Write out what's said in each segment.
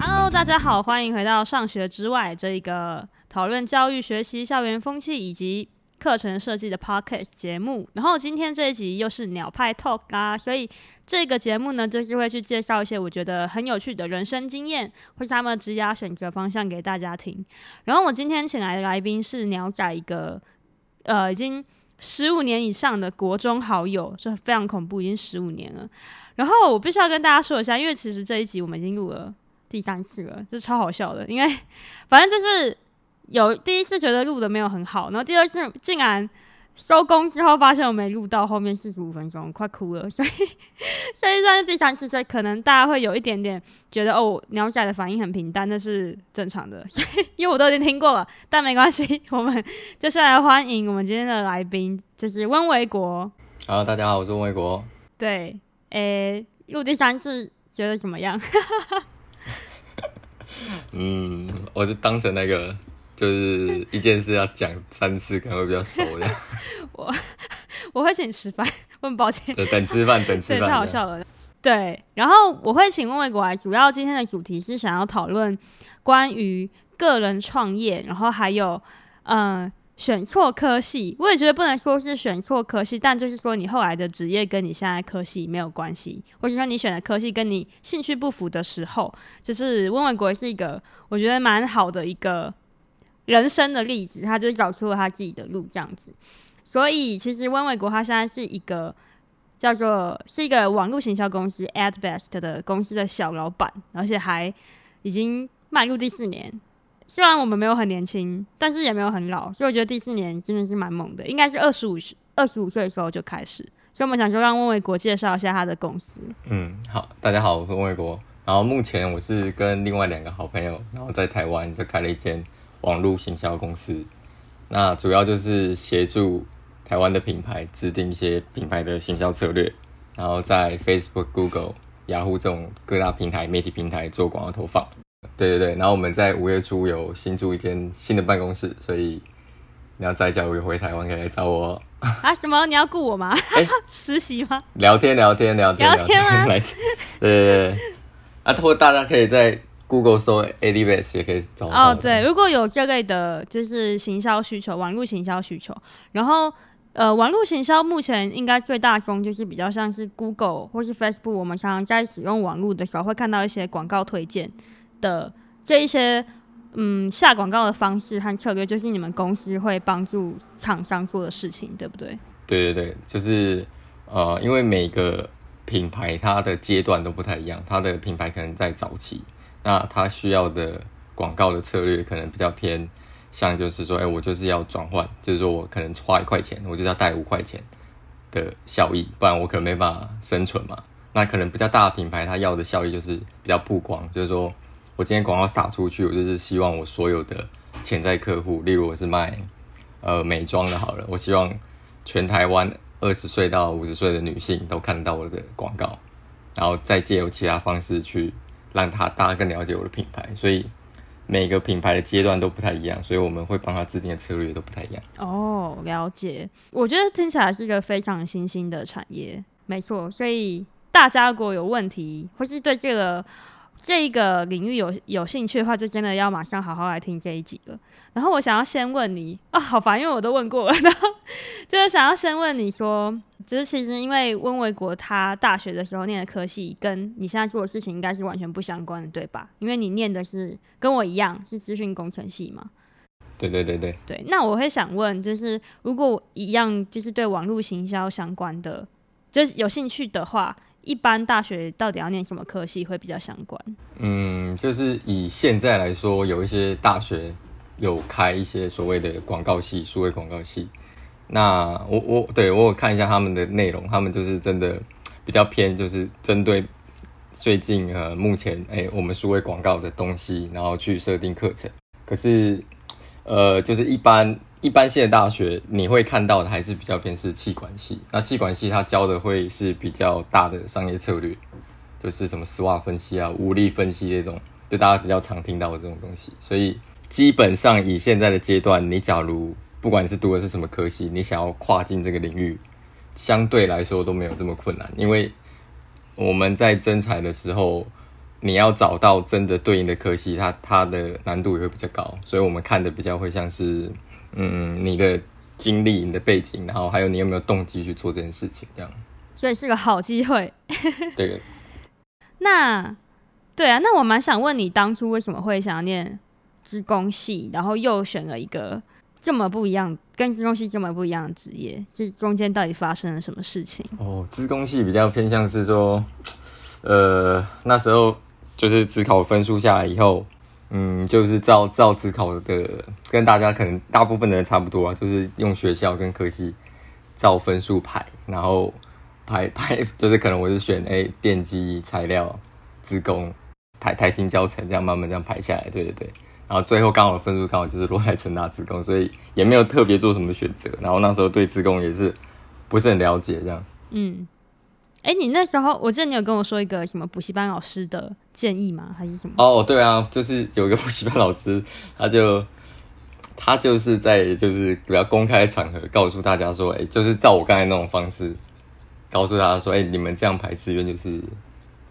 Hello，大家好，欢迎回到上学之外这一个讨论教育、学习、校园风气以及课程设计的 Podcast 节目。然后今天这一集又是鸟派 Talk 啊，所以这个节目呢，就是会去介绍一些我觉得很有趣的人生经验，或是他们职业选择方向给大家听。然后我今天请来的来宾是鸟仔一个呃已经十五年以上的国中好友，这非常恐怖，已经十五年了。然后我必须要跟大家说一下，因为其实这一集我们已经录了。第三次了，这超好笑的，因为反正就是有第一次觉得录的没有很好，然后第二次竟然收工之后发现我没录到后面四十五分钟，快哭了，所以所以算是第三次，所以可能大家会有一点点觉得哦，鸟仔的反应很平淡，那是正常的，所以因为我都已经听过了，但没关系，我们就是来欢迎我们今天的来宾，就是温维国。好，大家好，我是温维国。对，诶，录第三次觉得怎么样？嗯，我就当成那个，就是一件事要讲三次，可能会比较熟的。我 我会请你吃饭，我很抱歉。等吃饭，等吃饭。对，太好笑了。对，然后我会请温维国来，主要今天的主题是想要讨论关于个人创业，然后还有嗯。选错科系，我也觉得不能说是选错科系，但就是说你后来的职业跟你现在科系没有关系，或者说你选的科系跟你兴趣不符的时候，就是温维国是一个我觉得蛮好的一个人生的例子，他就找出了他自己的路这样子。所以其实温卫国他现在是一个叫做是一个网络行销公司 AdBest 的公司的小老板，而且还已经迈入第四年。虽然我们没有很年轻，但是也没有很老，所以我觉得第四年真的是蛮猛的，应该是二十五二十五岁的时候就开始。所以我们想说，让温卫国介绍一下他的公司。嗯，好，大家好，我是温卫国。然后目前我是跟另外两个好朋友，然后在台湾就开了一间网络行销公司。那主要就是协助台湾的品牌制定一些品牌的行销策略，然后在 Facebook、Google、雅虎这种各大平台媒体平台做广告投放。对对对，然后我们在五月初有新租一间新的办公室，所以你要再叫我回台湾可以来找我啊？什么？你要雇我吗？哎，实习吗？聊天聊天聊天聊天吗？来，对对对，啊，或大家可以在 Google 搜 AdBest 也可以找到。哦，对，如果有这类的，就是行销需求，网络行销需求，然后呃，网络行销目前应该最大宗就是比较像是 Google 或是 Facebook，我们常常在使用网络的时候会看到一些广告推荐。的这一些嗯下广告的方式和策略，就是你们公司会帮助厂商做的事情，对不对？对对对，就是呃，因为每个品牌它的阶段都不太一样，它的品牌可能在早期，那它需要的广告的策略可能比较偏像，就是说，哎，我就是要转换，就是说我可能花一块钱，我就要带五块钱的效益，不然我可能没办法生存嘛。那可能比较大的品牌，它要的效益就是比较曝光，就是说。我今天广告撒出去，我就是希望我所有的潜在客户，例如我是卖呃美妆的，好了，我希望全台湾二十岁到五十岁的女性都看到我的广告，然后再借由其他方式去让他大家更了解我的品牌。所以每个品牌的阶段都不太一样，所以我们会帮他制定的策略都不太一样。哦，了解。我觉得听起来是一个非常新兴的产业，没错。所以大家如果有问题，或是对这个。这一个领域有有兴趣的话，就真的要马上好好来听这一集了。然后我想要先问你啊，好烦，因为我都问过了。然后就是想要先问你说，就是其实因为温维国他大学的时候念的科系跟你现在做的事情应该是完全不相关的，对吧？因为你念的是跟我一样是资讯工程系嘛。对对对对。对，那我会想问，就是如果一样就是对网络行销相关的，就是有兴趣的话。一般大学到底要念什么科系会比较相关？嗯，就是以现在来说，有一些大学有开一些所谓的广告系、数位广告系。那我我对我有看一下他们的内容，他们就是真的比较偏，就是针对最近呃目前哎、我们数位广告的东西，然后去设定课程。可是呃，就是一般。一般性的大学，你会看到的还是比较偏是气管系。那气管系它教的会是比较大的商业策略，就是什么 SWOT 分析啊、五力分析这种，就大家比较常听到的这种东西。所以基本上以现在的阶段，你假如不管是读的是什么科系，你想要跨进这个领域，相对来说都没有这么困难，因为我们在征才的时候，你要找到真的对应的科系，它它的难度也会比较高，所以我们看的比较会像是，嗯，你的经历、你的背景，然后还有你有没有动机去做这件事情，这样。所以是个好机会。对。那，对啊，那我蛮想问你，当初为什么会想要念资工系，然后又选了一个这么不一样、跟资工系这么不一样的职业？这中间到底发生了什么事情？哦，资工系比较偏向是说，呃，那时候就是指考分数下来以后，嗯，就是照照指考的，跟大家可能大部分的人差不多啊，就是用学校跟科系照分数排，然后。排排 就是可能我是选 A 电机材料资工台台新教程这样慢慢这样排下来，对对对，然后最后刚好分数刚好就是落在成大资工，所以也没有特别做什么选择。然后那时候对资工也是不是很了解这样。嗯，哎、欸，你那时候我记得你有跟我说一个什么补习班老师的建议吗？还是什么？哦，对啊，就是有一个补习班老师，他就他就是在就是比较公开场合告诉大家说，哎、欸，就是照我刚才那种方式。告诉大家说：“哎、欸，你们这样排志愿就是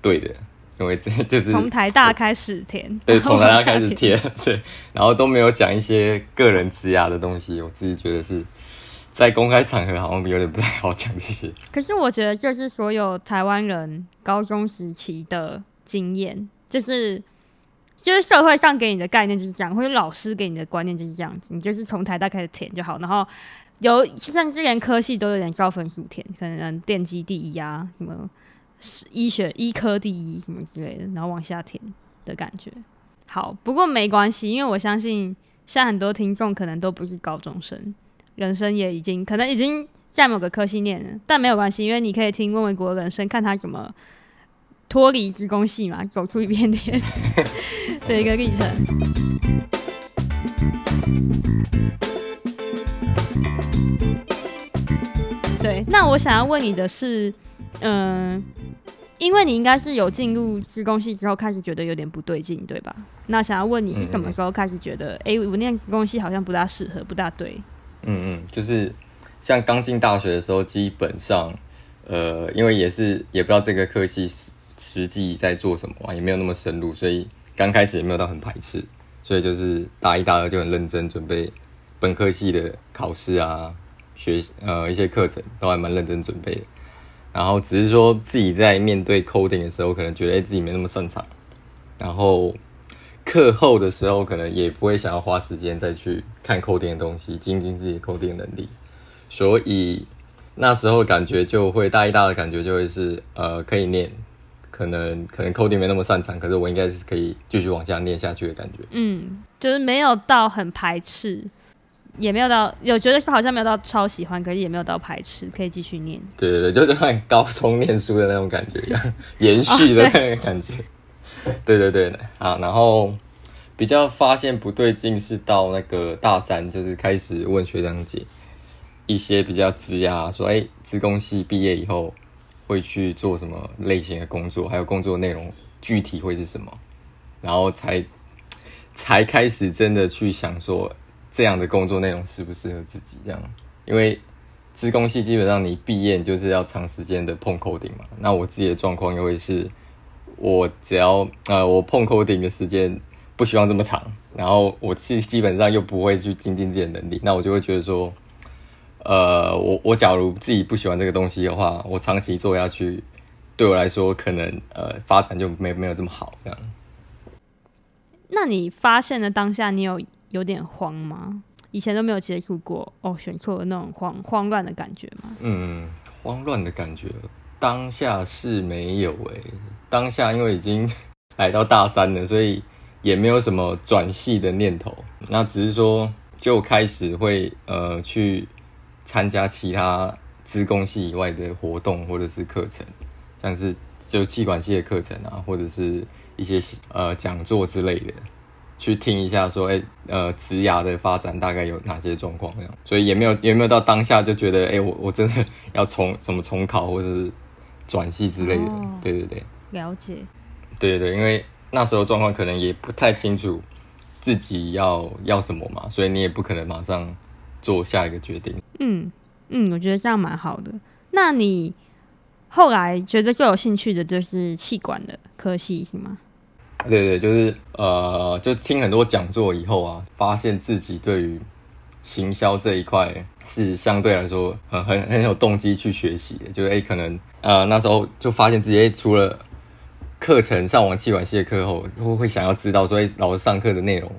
对的，因为这就是从台大开始填，对，从台大开始填，对，然后都没有讲一些个人职涯的东西。我自己觉得是在公开场合好像有点不太好讲这些。可是我觉得这是所有台湾人高中时期的经验，就是就是社会上给你的概念就是这样，或者老师给你的观念就是这样子，你就是从台大开始填就好，然后。”有甚至连科系都有点照分数填，可能电机第一啊，什么医学医科第一什么之类的，然后往下填的感觉。好，不过没关系，因为我相信现在很多听众可能都不是高中生，人生也已经可能已经在某个科系念了，但没有关系，因为你可以听问维国的人生，看他怎么脱离职工系嘛，走出一片天 的一个历程。对，那我想要问你的是，嗯、呃，因为你应该是有进入资工系之后开始觉得有点不对劲，对吧？那想要问你是什么时候开始觉得，哎、我念资工系好像不大适合，不大对？嗯嗯，就是像刚进大学的时候，基本上，呃，因为也是也不知道这个科系实实际在做什么，也没有那么深入，所以刚开始也没有到很排斥，所以就是大一、大二就很认真准备本科系的考试啊。学呃一些课程都还蛮认真准备的，然后只是说自己在面对 coding 的时候，可能觉得自己没那么擅长，然后课后的时候可能也不会想要花时间再去看 coding 的东西，精进自己的 coding 能力，所以那时候感觉就会大一、大的感觉就会是呃可以念，可能可能 coding 没那么擅长，可是我应该是可以继续往下念下去的感觉。嗯，就是没有到很排斥。也没有到有觉得是好像没有到超喜欢，可是也没有到排斥，可以继续念。对对对，就是像高中念书的那种感觉一样，延续的那个感觉。哦、对，对对对，啊，然后比较发现不对劲是到那个大三，就是开始问学长姐一些比较职涯，说哎，资工系毕业以后会去做什么类型的工作，还有工作内容具体会是什么，然后才才开始真的去想说。这样的工作内容适不适合自己？这样，因为资工系基本上你毕业就是要长时间的碰 coding 嘛。那我自己的状况又会是，我只要呃我碰 coding 的时间不希望这么长，然后我其实基本上又不会去精进自己的能力，那我就会觉得说，呃，我我假如自己不喜欢这个东西的话，我长期做下去，对我来说可能呃发展就没没有这么好。这样。那你发现的当下，你有？有点慌吗？以前都没有接触过哦，选错了那种慌慌乱的感觉吗？嗯，慌乱的感觉，当下是没有诶、欸。当下因为已经来到大三了，所以也没有什么转系的念头。那只是说，就开始会呃去参加其他资工系以外的活动或者是课程，像是就气管系的课程啊，或者是一些呃讲座之类的。去听一下，说，哎、欸，呃，职涯的发展大概有哪些状况？这样，所以也没有，也没有到当下就觉得，哎、欸，我我真的要重什么重考或者是转系之类的。哦、对对对，了解。对对对，因为那时候状况可能也不太清楚自己要要什么嘛，所以你也不可能马上做下一个决定。嗯嗯，我觉得这样蛮好的。那你后来觉得最有兴趣的就是气管的科系是吗？对对，就是呃，就听很多讲座以后啊，发现自己对于行销这一块是相对来说很很很有动机去学习的。就哎，可能呃那时候就发现自己除了课程上完气管系的课后，会会想要知道说，哎，老师上课的内容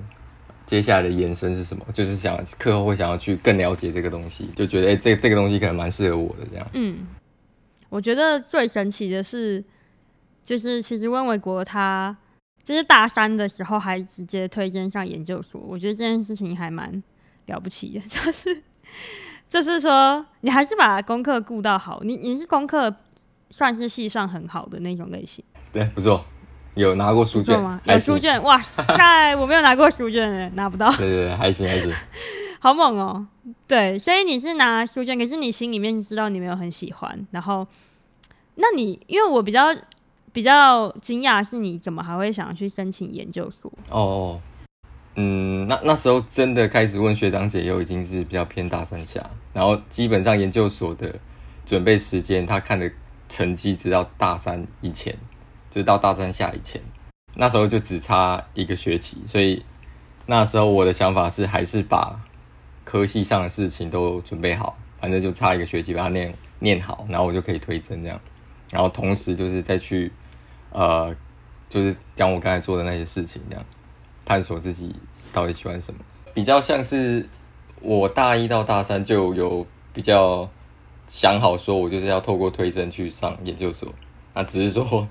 接下来的延伸是什么？就是想课后会想要去更了解这个东西，就觉得哎，这这个东西可能蛮适合我的这样。嗯，我觉得最神奇的是，就是其实温伟国他。就是大三的时候还直接推荐上研究所，我觉得这件事情还蛮了不起的。就是就是说，你还是把功课顾到好，你你是功课算是系上很好的那种类型。对，不错，有拿过书卷吗？有书卷，哇塞，我没有拿过书卷诶，拿不到。对对对，还行还行，好猛哦。对，所以你是拿书卷，可是你心里面知道你没有很喜欢，然后，那你因为我比较。比较惊讶是你怎么还会想要去申请研究所？哦，嗯，那那时候真的开始问学长姐，又已经是比较偏大三下，然后基本上研究所的准备时间，他看的成绩直到大三以前，就到大三下以前，那时候就只差一个学期，所以那时候我的想法是，还是把科系上的事情都准备好，反正就差一个学期把它念念好，然后我就可以推甄这样，然后同时就是再去。呃，就是讲我刚才做的那些事情，这样探索自己到底喜欢什么，比较像是我大一到大三就有比较想好，说我就是要透过推甄去上研究所。那只是说，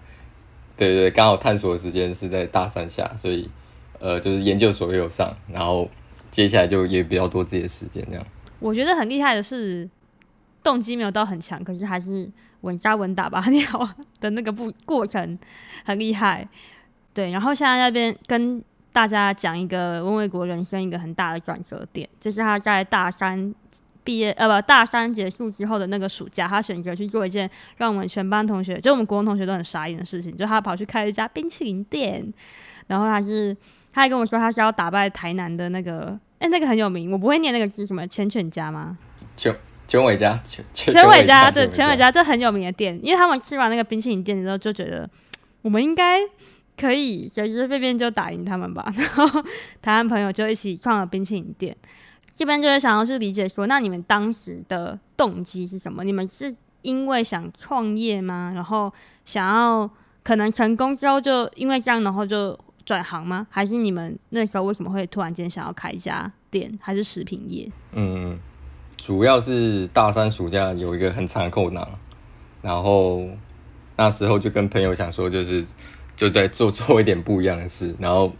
对对，刚好探索的时间是在大三下，所以呃，就是研究所也有上，然后接下来就也比较多自己的时间这样。我觉得很厉害的是，动机没有到很强，可是还是。稳扎稳打把它念好的那个步过程很厉害，对。然后现在那边跟大家讲一个温卫国人生一个很大的转折点，就是他在大三毕业呃不大三结束之后的那个暑假，他选择去做一件让我们全班同学就我们国文同学都很傻眼的事情，就他跑去开一家冰淇淋店，然后他是他还跟我说他是要打败台南的那个哎、那个很有名，我不会念那个字什么千犬家吗？全伟家，全全伟家，对，全伟家这很有名的店，因为他们吃完那个冰淇淋店之后，就觉得我们应该可以随随便便就打赢他们吧。然后台湾朋友就一起创了冰淇淋店。这边就是想要去理解说，那你们当时的动机是什么？你们是因为想创业吗？然后想要可能成功之后就因为这样，然后就转行吗？还是你们那时候为什么会突然间想要开一家店？还是食品业？嗯。主要是大三暑假有一个很长的空档，然后那时候就跟朋友想说，就是就在做做一点不一样的事，然后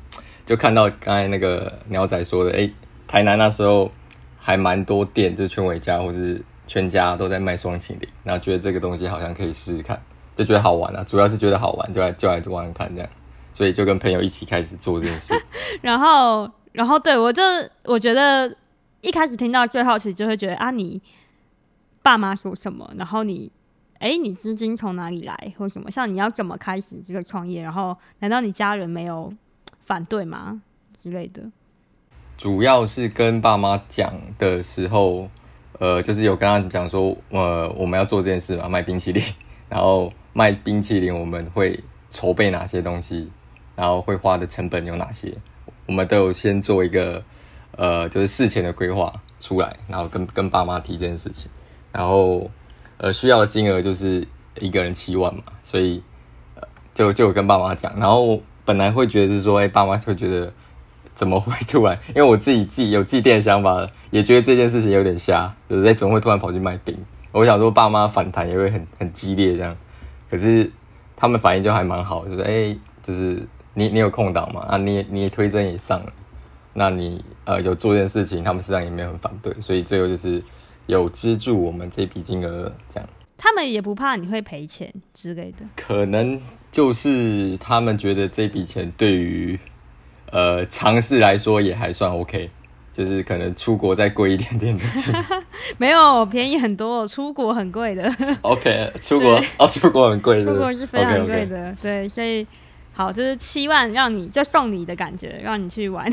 就看到刚才那个鸟仔说的，哎、台南那时候还蛮多店，就全伟家或是全家都在卖霜淇淋，然后觉得这个东西好像可以试试看，就觉得好玩啊，主要是觉得好玩，就来就来玩玩看这样，所以就跟朋友一起开始做这件事。然后，然后对我就我觉得。一开始听到最好奇，就会觉得啊，你爸妈说什么？然后你，哎、你资金从哪里来，或什么？像你要怎么开始这个创业？然后，难道你家人没有反对吗？之类的。主要是跟爸妈讲的时候，呃，就是有跟他讲说，呃，我们要做这件事嘛，卖冰淇淋。然后卖冰淇淋，我们会筹备哪些东西？然后会花的成本有哪些？我们都有先做一个。呃，就是事前的规划出来，然后跟跟爸妈提这件事情，然后呃需要的金额就是一个人七万嘛，所以呃就就有跟爸妈讲，然后本来会觉得是说，哎、爸妈会觉得怎么会突然？因为我自己自己有祭奠的想法，也觉得这件事情有点瞎，对不对？怎么会突然跑去卖冰？我想说爸妈反弹也会很很激烈这样，可是他们反应就还蛮好，就是哎、欸，就是你你有空档嘛？啊，你你推甄也上了。那你呃有做这件事情，他们实际上也没有很反对，所以最后就是有资助我们这笔金额这样。他们也不怕你会赔钱之类的。可能就是他们觉得这笔钱对于呃尝试来说也还算 OK，就是可能出国再贵一点点的钱。没有便宜很多，出国很贵的。OK，出国哦，出国很贵，出国是非常贵的。Okay, okay. 对，所以好，就是七万让你就送你的感觉，让你去玩。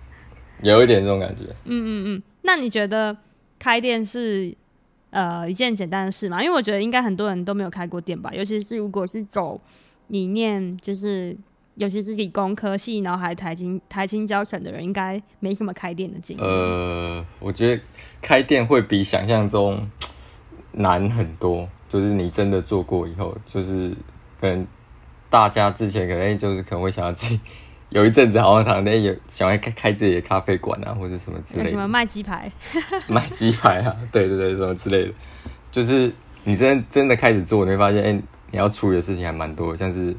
有一点这种感觉。嗯嗯嗯，那你觉得开店是呃一件简单的事嘛，因为我觉得应该很多人都没有开过店吧，尤其是如果是走理念，就是尤其是理工科系，然后还台青台清交成的人，应该没什么开店的经验。呃，我觉得开店会比想象中难很多，就是你真的做过以后，就是可能大家之前可能就是可能会想要自己。有一阵子好像躺在有想要开开自己的咖啡馆啊，或者什么之类的。什么卖鸡排？卖鸡排啊，对对对，什么之类的。就是你真真的开始做，你会发现，哎、欸，你要处理的事情还蛮多的，像是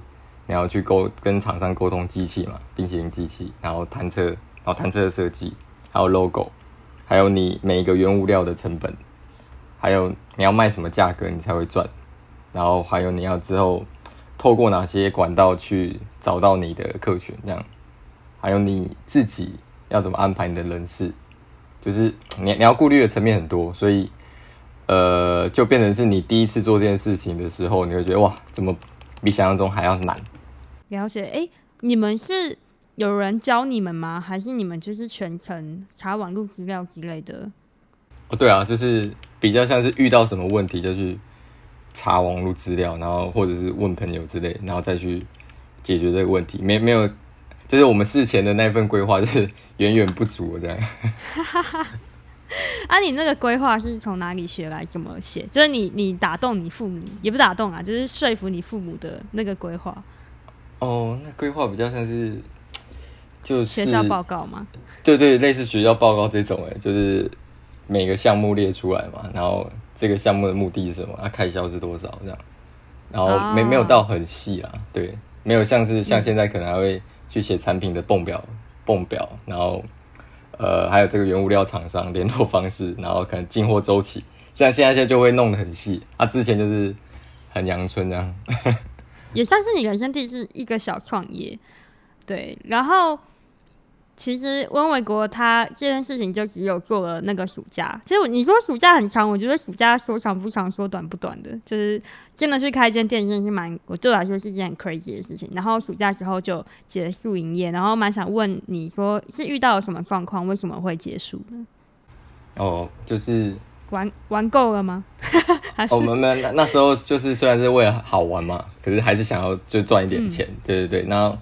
你要去沟跟厂商沟通机器嘛，冰淇淋机器，然后弹车，然后弹车的设计，还有 logo，还有你每一个原物料的成本，还有你要卖什么价格你才会赚，然后还有你要之后。透过哪些管道去找到你的客群？这样，还有你自己要怎么安排你的人事？就是你你要顾虑的层面很多，所以呃，就变成是你第一次做这件事情的时候，你会觉得哇，怎么比想象中还要难？了解，哎、欸，你们是有人教你们吗？还是你们就是全程查网络资料之类的？哦，对啊，就是比较像是遇到什么问题就去。查网络资料，然后或者是问朋友之类，然后再去解决这个问题。没没有，就是我们事前的那份规划就是远远不足这样。啊，你那个规划是从哪里学来？怎么写？就是你你打动你父母，也不打动啊，就是说服你父母的那个规划。哦，那规划比较像是就是学校报告吗？对对，类似学校报告这种诶，就是每个项目列出来嘛，然后。这个项目的目的是什么？它、啊、开销是多少？这样，然后没没有到很细啊，对，没有像是像现在可能还会去写产品的泵表，泵表，然后呃还有这个原物料厂商联络方式，然后可能进货周期，像现在现在就会弄得很细啊。之前就是很阳春这样，也算是你人生第一次一个小创业，对，然后。其实温伟国他这件事情就只有做了那个暑假。其实你说暑假很长，我觉得暑假说长不长，说短不短的，就是真的去开一间店，真的是蛮，我对我来说是一件很 crazy 的事情。然后暑假时候就结束营业，然后蛮想问你说是遇到了什么状况，为什么会结束呢？哦，就是玩玩够了吗？我们那那时候就是虽然是为了好玩嘛，可是还是想要就赚一点钱，嗯、对对对，然后。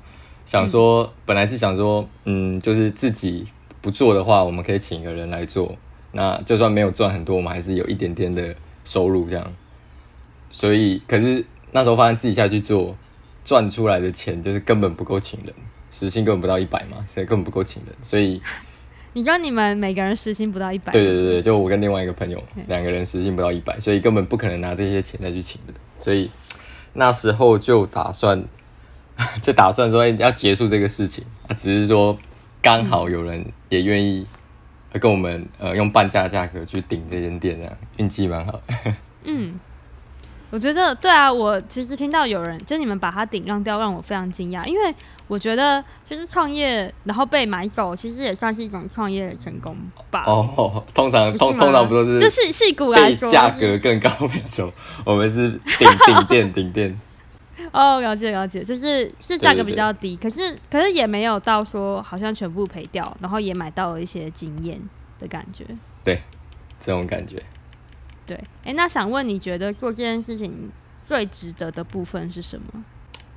想说，本来是想说，嗯，就是自己不做的话，我们可以请一个人来做。那就算没有赚很多，我们还是有一点点的收入这样。所以，可是那时候发现自己下去做，赚出来的钱就是根本不够请人，时薪根本不到一百嘛，所以根本不够请人。所以，你说你们每个人时薪不到一百？对对对对，就我跟另外一个朋友两个人时薪不到一百，所以根本不可能拿这些钱再去请人。所以那时候就打算。就打算说要结束这个事情啊，只是说刚好有人也愿意跟我们呃用半价价格去顶这间店，这样运气蛮好。嗯，我觉得对啊，我其实听到有人就你们把它顶让掉，让我非常惊讶，因为我觉得就是创业然后被买走，其实也算是一种创业的成功吧。哦，通常通通常不都是就是戏骨来说价 格更高没错，我们是顶顶店顶店。哦，了解了解，就是是价格比较低，可是可是也没有到说好像全部赔掉，然后也买到了一些经验的感觉。对，这种感觉。对，哎、欸，那想问你觉得做这件事情最值得的部分是什么？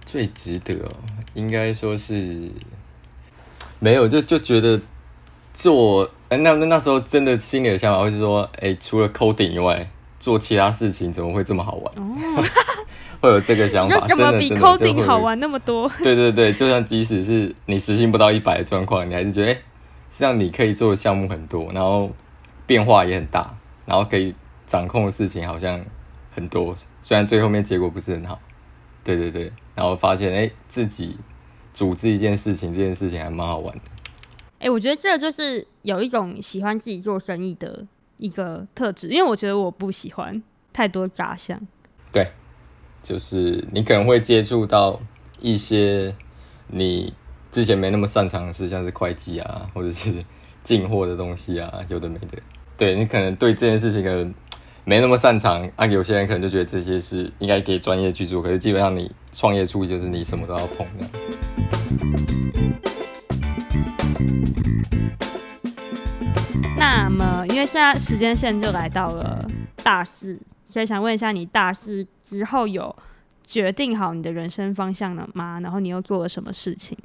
最值得哦，应该说是没有，就就觉得做，哎、欸，那那那时候真的心里的想法会是说，哎、欸，除了 coding 以外，做其他事情怎么会这么好玩？哦 会有这个想法，怎么比 coding 好玩那么多？对对对，就算即使是你实薪不到一百的状况，你还是觉得，哎、欸，这样你可以做的项目很多，然后变化也很大，然后可以掌控的事情好像很多。虽然最后面结果不是很好，对对对，然后发现哎、欸，自己组织一件事情，这件事情还蛮好玩的。哎、欸，我觉得这就是有一种喜欢自己做生意的一个特质，因为我觉得我不喜欢太多杂项。对。就是你可能会接触到一些你之前没那么擅长的事，像是会计啊，或者是进货的东西啊，有的没的。对，你可能对这件事情可能没那么擅长啊，有些人可能就觉得这些是应该给专业去做，可是基本上你创业初期就是你什么都要碰的。那么，因为现在时间线就来到了。大四，所以想问一下，你大四之后有决定好你的人生方向了吗？然后你又做了什么事情？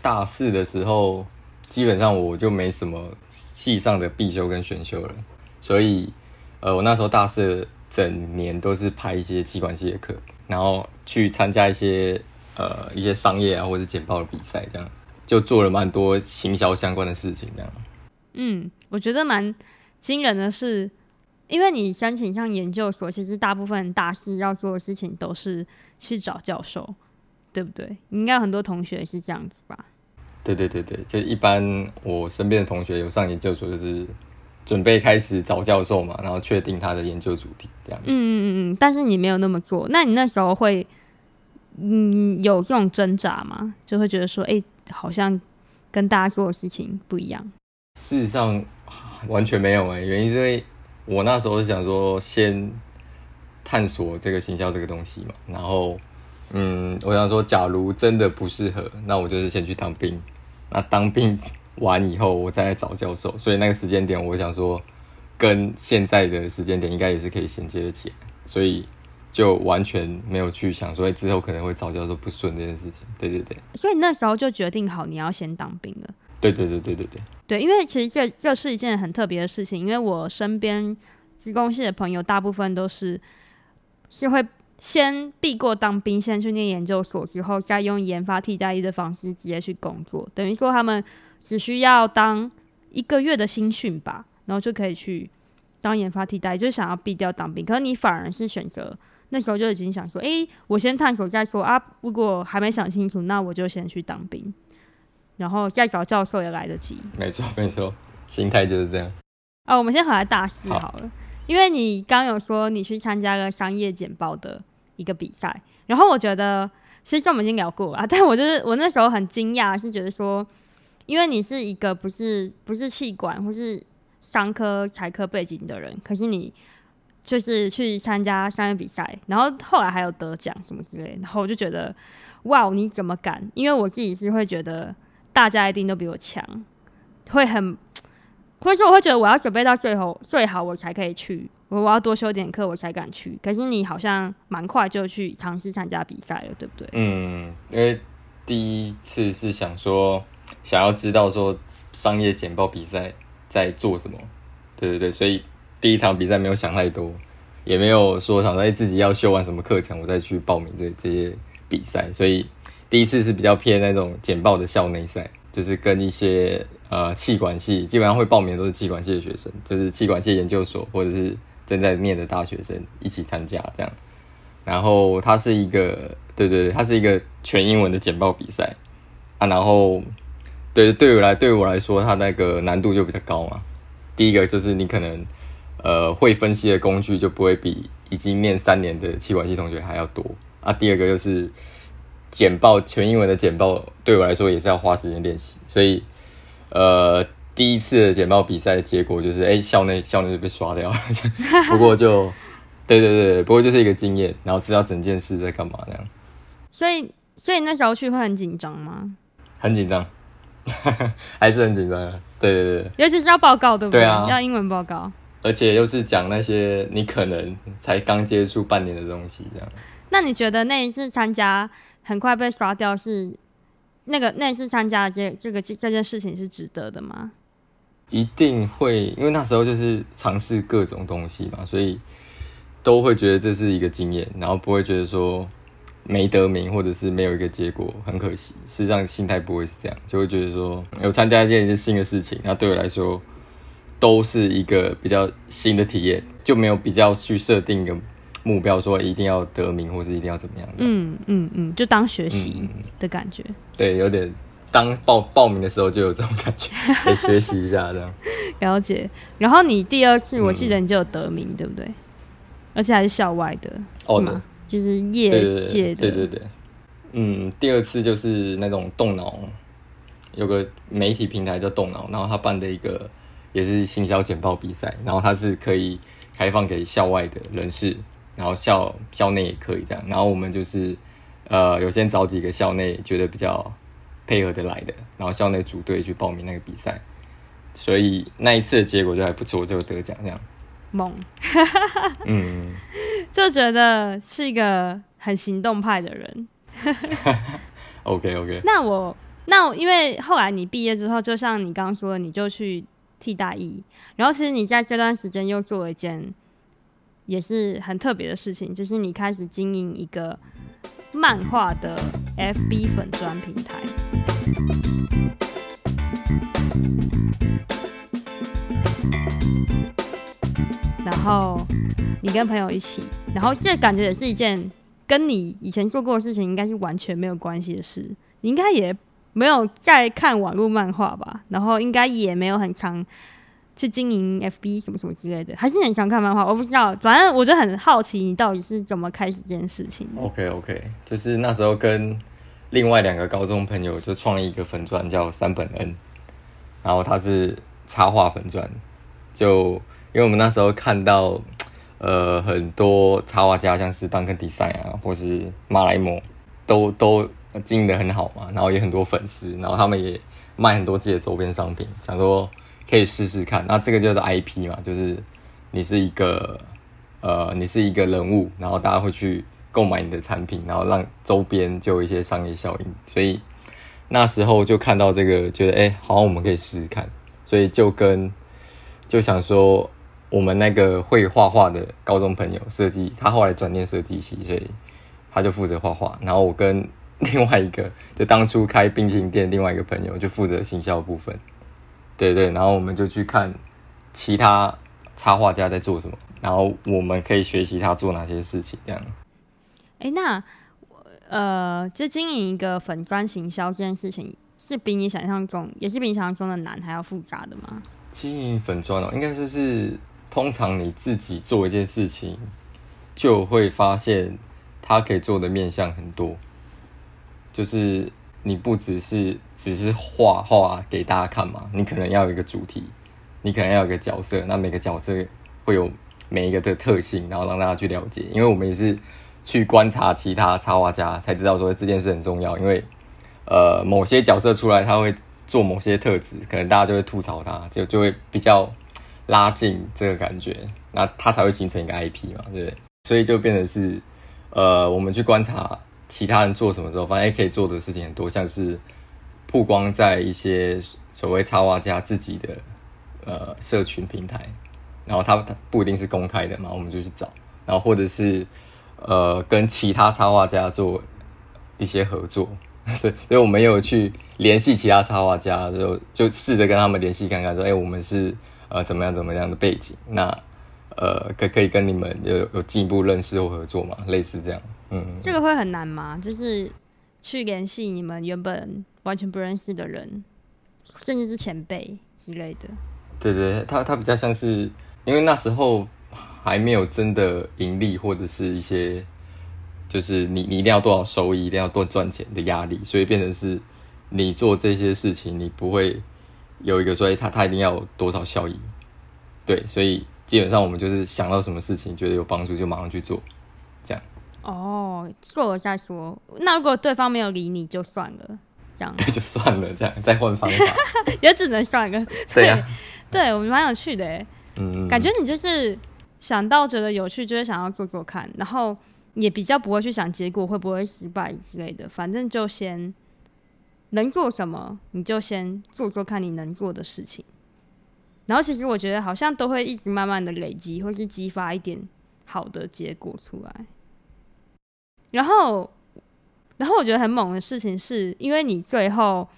大四的时候，基本上我就没什么系上的必修跟选修了，所以呃，我那时候大四整年都是拍一些机关系的课，然后去参加一些呃一些商业啊或者简报的比赛，这样就做了蛮多行销相关的事情，这样。嗯，我觉得蛮惊人的是。因为你申请上研究所，其实大部分大四要做的事情都是去找教授，对不对？你应该有很多同学是这样子吧？对对对对，就一般我身边的同学有上研究所，就是准备开始找教授嘛，然后确定他的研究主题这样。嗯嗯嗯嗯，但是你没有那么做，那你那时候会嗯有这种挣扎吗？就会觉得说，哎，好像跟大家做的事情不一样。事实上完全没有哎，原因是因为。我那时候是想说，先探索这个行销这个东西嘛，然后，嗯，我想说，假如真的不适合，那我就是先去当兵。那当兵完以后，我再来找教授。所以那个时间点，我想说，跟现在的时间点应该也是可以衔接得起来，所以就完全没有去想说之后可能会找教授不顺这件事情。对对对。所以那时候就决定好你要先当兵了。对对对对对对，对，因为其实这这是一件很特别的事情，因为我身边资工系的朋友大部分都是是会先避过当兵，先去念研究所，之后再用研发替代役的方式直接去工作，等于说他们只需要当一个月的新训吧，然后就可以去当研发替代，就是想要避掉当兵。可是你反而是选择那时候就已经想说，诶，我先探索再说啊，如果还没想清楚，那我就先去当兵。然后再找教授也来得及。没错，没错，心态就是这样。啊，我们先回来大四好了，好，因为你刚有说你去参加了商业简报的一个比赛，然后我觉得其实我们已经聊过了，但我就是我那时候很惊讶，是觉得说，因为你是一个不是不是气管或是商科财科背景的人，可是你就是去参加商业比赛，然后后来还有得奖什么之类，然后我就觉得哇，你怎么敢？因为我自己是会觉得。大家一定都比我强，会很，或者说我会觉得我要准备到最后最好，我才可以去，我我要多修点课，我才敢去。可是你好像蛮快就去尝试参加比赛了，对不对？嗯，因为第一次是想说，想要知道说商业简报比赛在做什么，对对对，所以第一场比赛没有想太多，也没有说想说自己要修完什么课程，我再去报名这这些比赛，所以。第一次是比较偏那种简报的校内赛，就是跟一些呃气管系，基本上会报名都是气管系的学生，就是气管系研究所或者是正在念的大学生一起参加这样。然后它是一个，对对对，它是一个全英文的简报比赛啊。然后对对我来对我来说，它那个难度就比较高嘛。第一个就是你可能呃会分析的工具就不会比已经念三年的气管系同学还要多啊。第二个就是。简报全英文的简报对我来说也是要花时间练习，所以呃第一次的简报比赛的结果就是哎、欸、校内校内就被刷掉了，不过就对对对，不过就是一个经验，然后知道整件事在干嘛那样。所以所以那时候去会很紧张吗？很紧张，还是很紧张的。对对对，尤其是要报告对不对？对啊，要英文报告，而且又是讲那些你可能才刚接触半年的东西这样。那你觉得那一次参加？很快被刷掉是那个那一次参加的这这个这件事情是值得的吗？一定会，因为那时候就是尝试各种东西嘛，所以都会觉得这是一个经验，然后不会觉得说没得名或者是没有一个结果很可惜。实际上心态不会是这样，就会觉得说有参加一件新的事情，那对我来说都是一个比较新的体验，就没有比较去设定一个。目标说一定要得名，或是一定要怎么样的？嗯嗯嗯，就当学习的感觉、嗯。对，有点当报报名的时候就有这种感觉，可以学习一下这样。了解。然后你第二次，我记得你就有得名，嗯、对不对？而且还是校外的，是吗？哦、就是业界的。对对对。嗯，第二次就是那种动脑，有个媒体平台叫动脑，然后他办的一个也是行销简报比赛，然后他是可以开放给校外的人士。然后校校内也可以这样，然后我们就是，呃，有先找几个校内觉得比较配合的来的，然后校内组队去报名那个比赛，所以那一次的结果就还不错，就得奖这样。猛，嗯，就觉得是一个很行动派的人。OK OK，那我那因为后来你毕业之后，就像你刚刚说的，你就去替代役，然后其实你在这段时间又做了一件也是很特别的事情，就是你开始经营一个漫画的 FB 粉专平台。然后你跟朋友一起，然后这感觉也是一件跟你以前做过的事情应该是完全没有关系的事。你应该也没有在看网络漫画吧？然后应该也没有很常去经营 FB 什么什么之类的，还是很常看漫画？我不知道，反正我就很好奇你到底是怎么开始这件事情的。OK OK，就是那时候跟另外两个高中朋友就创立一个粉专叫三本 N，然后他是插画粉专，就。因为我们那时候看到，呃，很多插画家，像是 Duncan Design 啊，或是马来貘，都都经营的很好嘛，然后也很多粉丝，然后他们也卖很多自己的周边商品，想说可以试试看。那这个就是 IP 嘛，就是你是一个，呃，你是一个人物，然后大家会去购买你的产品，然后让周边就有一些商业效应。所以那时候就看到这个，觉得哎，好像我们可以试试看，所以就跟就想说。我们那个会画画的高中朋友设计，他后来转念设计系，所以他就负责画画。然后我跟另外一个，就当初开冰淇淋店另外一个朋友，就负责行销部分。对对，然后我们就去看其他插画家在做什么，然后我们可以学习他做哪些事情，这样。哎，那呃，就经营一个粉砖行销这件事情，是比你想象中，也是比你想象中的难还要复杂的吗？经营粉砖哦，应该就是。通常你自己做一件事情，就会发现它可以做的面向很多。就是你不只是只是画画给大家看嘛，你可能要有一个主题，你可能要有一个角色，那每个角色会有每一个的特性，然后让大家去了解。因为我们也是去观察其他插画家，才知道说这件事很重要。因为呃，某些角色出来，他会做某些特质，可能大家就会吐槽他，就就会比较。拉近这个感觉，那它才会形成一个 IP 嘛，对不对？所以就变成是，呃，我们去观察其他人做什么时候，发现可以做的事情很多，像是曝光在一些所谓插画家自己的呃社群平台，然后他他不一定是公开的嘛，我们就去找，然后或者是呃跟其他插画家做一些合作，所以所以我们有去联系其他插画家，就就试着跟他们联系看看，说，哎，我们是。呃，怎么样怎么样的背景？那呃，可可以跟你们有有进一步认识或合作吗？类似这样，嗯，这个会很难吗？就是去联系你们原本完全不认识的人，甚至是前辈之类的。对对，他他比较像是，因为那时候还没有真的盈利或者是一些，就是你你一定要多少收益，一定要多赚钱的压力，所以变成是你做这些事情，你不会。有一个说，他他一定要有多少效益，对，所以基本上我们就是想到什么事情觉得有帮助就马上去做，这样。哦，做了再说。那如果对方没有理你就算了，这样。对，就算了，这样再换方法，也只能算了。对呀、啊，对我们蛮有趣的，嗯，感觉你就是想到觉得有趣就会想要做做看，然后也比较不会去想结果会不会失败之类的，反正就先。能做什么，你就先做做看你能做的事情。然后，其实我觉得好像都会一直慢慢的累积，或是激发一点好的结果出来。然后，然后我觉得很猛的事情是，因为你最后，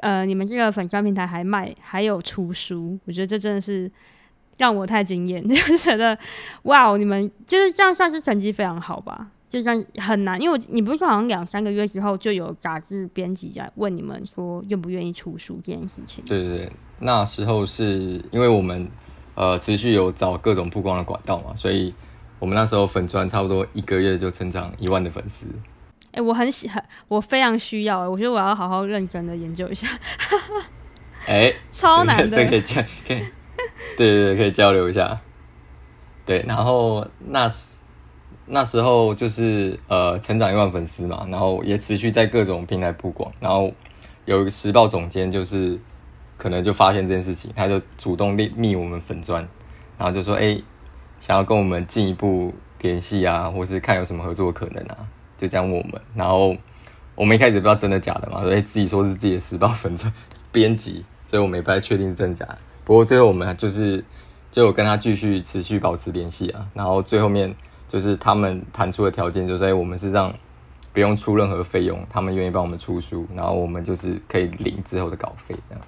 呃，你们这个粉专平台还卖，还有出书，我觉得这真的是让我太惊艳，就觉得哇，你们就是这样算是成绩非常好吧。就像很难，因为你不是说好像两三个月之后就有杂志编辑在问你们说愿不愿意出书这件事情？对对对，那时候是因为我们呃持续有找各种曝光的管道嘛，所以我们那时候粉砖差不多一个月就成长一万的粉丝。哎、欸，我很喜欢，我非常需要，我觉得我要好好认真的研究一下。哎、欸，超难的，这可以交，可以，对对对，可以交流一下。对，然后那。那时候就是呃，成长一万粉丝嘛，然后也持续在各种平台曝光，然后有一个时报总监就是可能就发现这件事情，他就主动密密我们粉专，然后就说：“哎、想要跟我们进一步联系啊，或是看有什么合作可能啊，就这样问我们。然后我们一开始不知道真的假的嘛，所以自己说是自己的时报粉专编辑，所以我们也不太确定是真假。不过最后我们就是就跟他继续持续保持联系啊，然后最后面就是他们谈出的条件，就是我们是让不用出任何费用，他们愿意帮我们出书，然后我们就是可以领之后的稿费这样。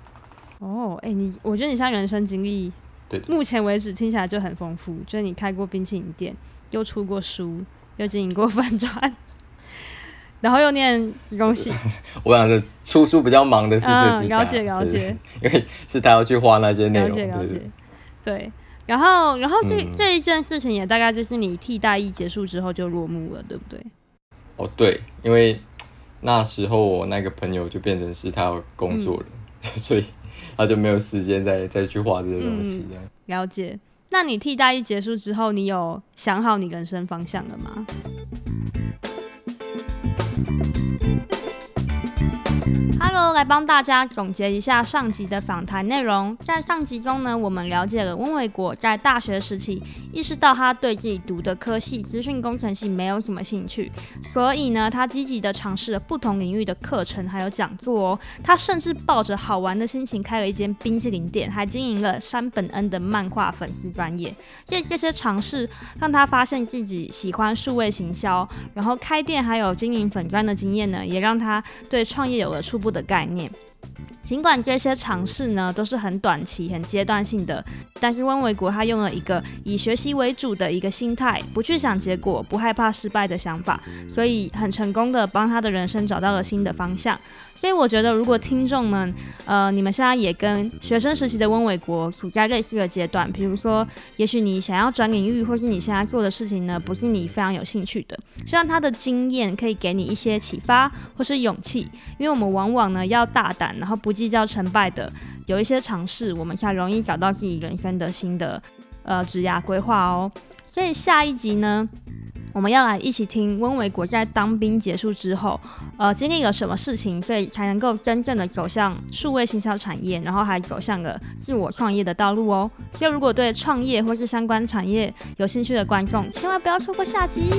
哦，哎、欸，你我觉得你像人生经历，对，目前为止听起来就很丰富。就是你开过冰淇淋店，又出过书，又经营过粉专，然后又念子宫系。我想是出书比较忙的是设计、嗯、了解了解，因为是他要去画那些内容。了解了解，对。然后然后这、嗯、这一件事情也大概就是你替代役结束之后就落幕了，对不对？哦，对，因为那时候我那个朋友就变成是他要工作了，嗯、所以。他就没有时间再再去画这些东西。嗯，了解。那你替代役结束之后，你有想好你人生方向了吗来帮大家总结一下上集的访谈内容。在上集中呢，我们了解了温维国在大学时期意识到他对自己读的科系资讯工程系没有什么兴趣，所以呢，他积极的尝试了不同领域的课程还有讲座哦。他甚至抱着好玩的心情开了一间冰淇淋店，还经营了山本恩的漫画粉丝专业。这这些尝试让他发现自己喜欢数位行销，然后开店还有经营粉专的经验呢，也让他对创业有了初步的概念。ранее. 尽管这些尝试呢都是很短期、很阶段性的，但是温维国他用了一个以学习为主的一个心态，不去想结果，不害怕失败的想法，所以很成功的帮他的人生找到了新的方向。所以我觉得，如果听众们，呃，你们现在也跟学生时期的温维国处在类似的阶段，比如说，也许你想要转领域，或是你现在做的事情呢，不是你非常有兴趣的，希望他的经验可以给你一些启发或是勇气，因为我们往往呢要大胆，然后不计较成败的，有一些尝试，我们才容易找到自己人生的新的呃职涯规划哦。所以下一集呢，我们要来一起听温维国在当兵结束之后，呃，经历了什么事情，所以才能够真正的走向数位行销产业，然后还走向了自我创业的道路哦。所以如果对创业或是相关产业有兴趣的观众，千万不要错过下集。